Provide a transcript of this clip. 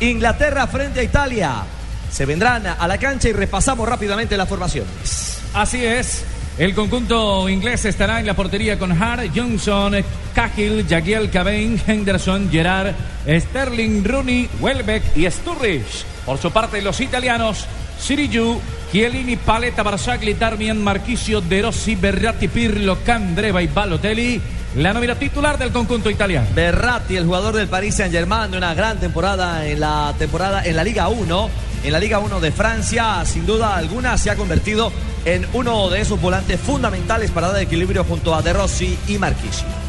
Inglaterra frente a Italia. Se vendrán a la cancha y repasamos rápidamente las formaciones. Así es. El conjunto inglés estará en la portería con Hart, Johnson, Cahill, Jagiel Cavane, Henderson, Gerard, Sterling, Rooney, Welbeck y Sturridge. Por su parte, los italianos, Sirigu, Chiellini, Paletta, Barzagli, Darmian, Marquisio, De Rossi, Berratti, Pirlo, Candreva y Balotelli. La nómina titular del conjunto italiano. Berratti, el jugador del Paris Saint-Germain, de una gran temporada en la temporada en la Liga 1, en la Liga 1 de Francia, sin duda alguna se ha convertido en uno de esos volantes fundamentales para dar equilibrio junto a De Rossi y Marquisio.